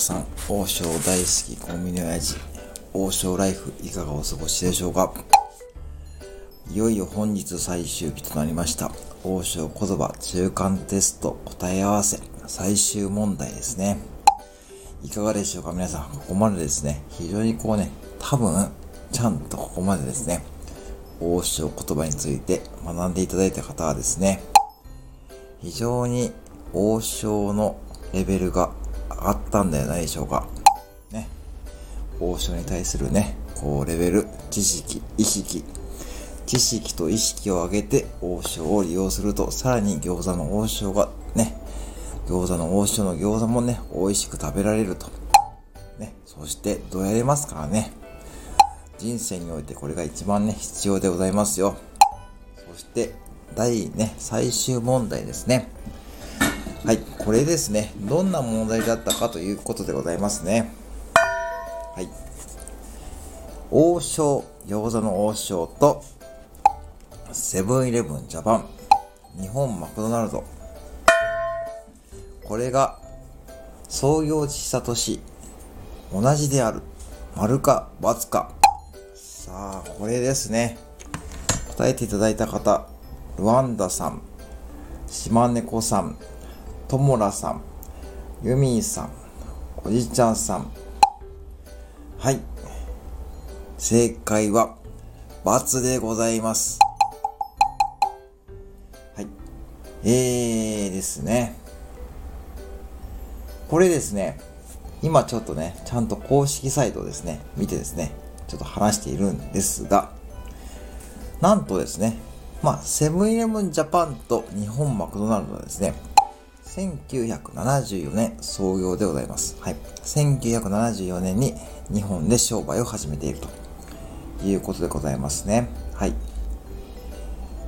さん、王将大好きコンビニ親父、王将ライフいかがお過ごしでしょうか？いよいよ本日最終日となりました。王将言葉中間テスト答え合わせ最終問題ですね。いかがでしょうか？皆さん、ここまでですね、非常にこうね、多分、ちゃんとここまでですね、王将言葉について学んでいただいた方はですね、非常に王将のレベルが上がったんではないでしょうか。ね。王将に対するね、こう、レベル、知識、意識、知識と意識を上げて王将を利用すると、さらに餃子の王将がね、餃子の王将の餃子もね、美味しく食べられると。ね、そしてどうやれますからね。人生においてこれが一番ね、必要でございますよ。そして、第ね、最終問題ですね。はい、これですね。どんな問題だったかということでございますね。はい。王将、餃子の王将と、セブンイレブンジャパン、日本マクドナルド。これが、創業した年、同じである。丸か×か。さあ、これですね。答えていただいた方、ルワンダさん、島猫さん、ともらさん、ユミーさん、おじちゃんさん。はい。正解は、×でございます。はい。えーですね。これですね、今ちょっとね、ちゃんと公式サイトですね、見てですね、ちょっと話しているんですが、なんとですね、まあ、セブンイレブンジャパンと日本マクドナルドはですね、1974年創業でございます。はい。1974年に日本で商売を始めているということでございますね。はい。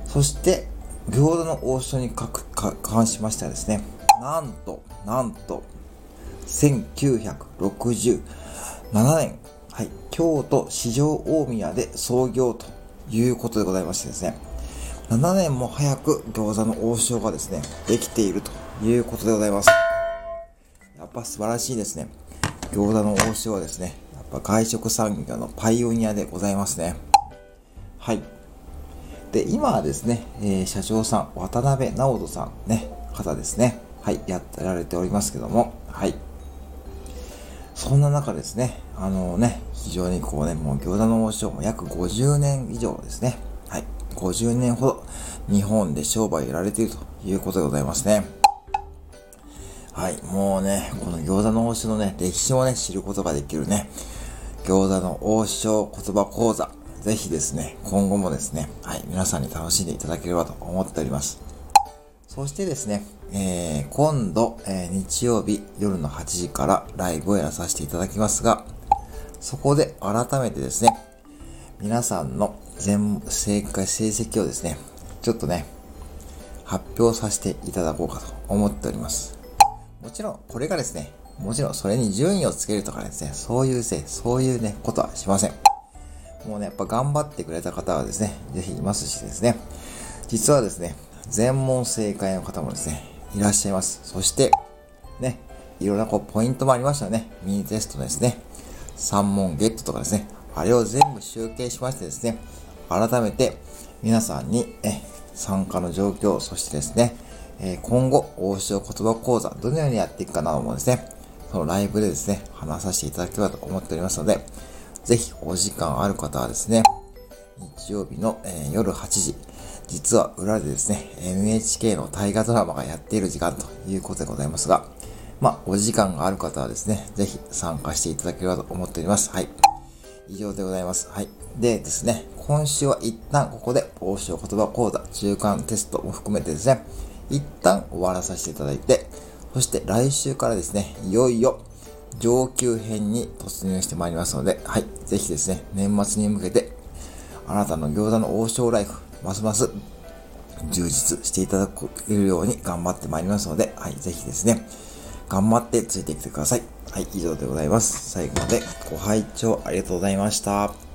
そして、餃子の王将に関しましてはですね、なんと、なんと、1967年、はい、京都市場大宮で創業ということでございましてですね、7年も早く餃子の王将がですね、できているということでございます。やっぱ素晴らしいですね。餃子の王将はですね、やっぱ外食産業のパイオニアでございますね。はい。で、今はですね、えー、社長さん、渡辺直人さんね、方ですね。はい、やってられておりますけども、はい。そんな中ですね、あのね、非常にこうね、もう餃子の王将も約50年以上ですね。はい。50年ほど日本で商売やられているということでございますね。はい、もうね、この餃子の王将のね、歴史をね、知ることができるね、餃子の王将言葉講座、ぜひですね、今後もですね、はい、皆さんに楽しんでいただければと思っております。そしてですね、えー、今度、えー、日曜日夜の8時からライブをやらさせていただきますが、そこで改めてですね、皆さんの全正解成績をですね、ちょっとね、発表させていただこうかと思っております。もちろん、これがですね、もちろんそれに順位をつけるとかですね、そういうせい、そういうね、ことはしません。もうね、やっぱ頑張ってくれた方はですね、ぜひいますしですね、実はですね、全問正解の方もですね、いらっしゃいます。そして、ね、いろんなこうポイントもありましたね。ミニテストですね。3問ゲットとかですね。あれを全部集計しましてですね、改めて皆さんにえ参加の状況、そしてですね、え今後、王将言葉講座、どのようにやっていくかなどもですね、そのライブでですね、話させていただければと思っておりますので、ぜひお時間ある方はですね、日曜日の、え、夜8時、実は裏でですね、NHK の大河ドラマがやっている時間ということでございますが、まあ、お時間がある方はですね、ぜひ参加していただければと思っております。はい。以上でございます。はい。でですね、今週は一旦ここで、王将言葉講座中間テストも含めてですね、一旦終わらさせていただいて、そして来週からですね、いよいよ上級編に突入してまいりますので、はい、ぜひですね、年末に向けて、あなたの餃子の王将ライフ、ますます充実していただけるように頑張ってまいりますので、はい、ぜひですね、頑張ってついてきてください。はい、以上でございます。最後までご拝聴ありがとうございました。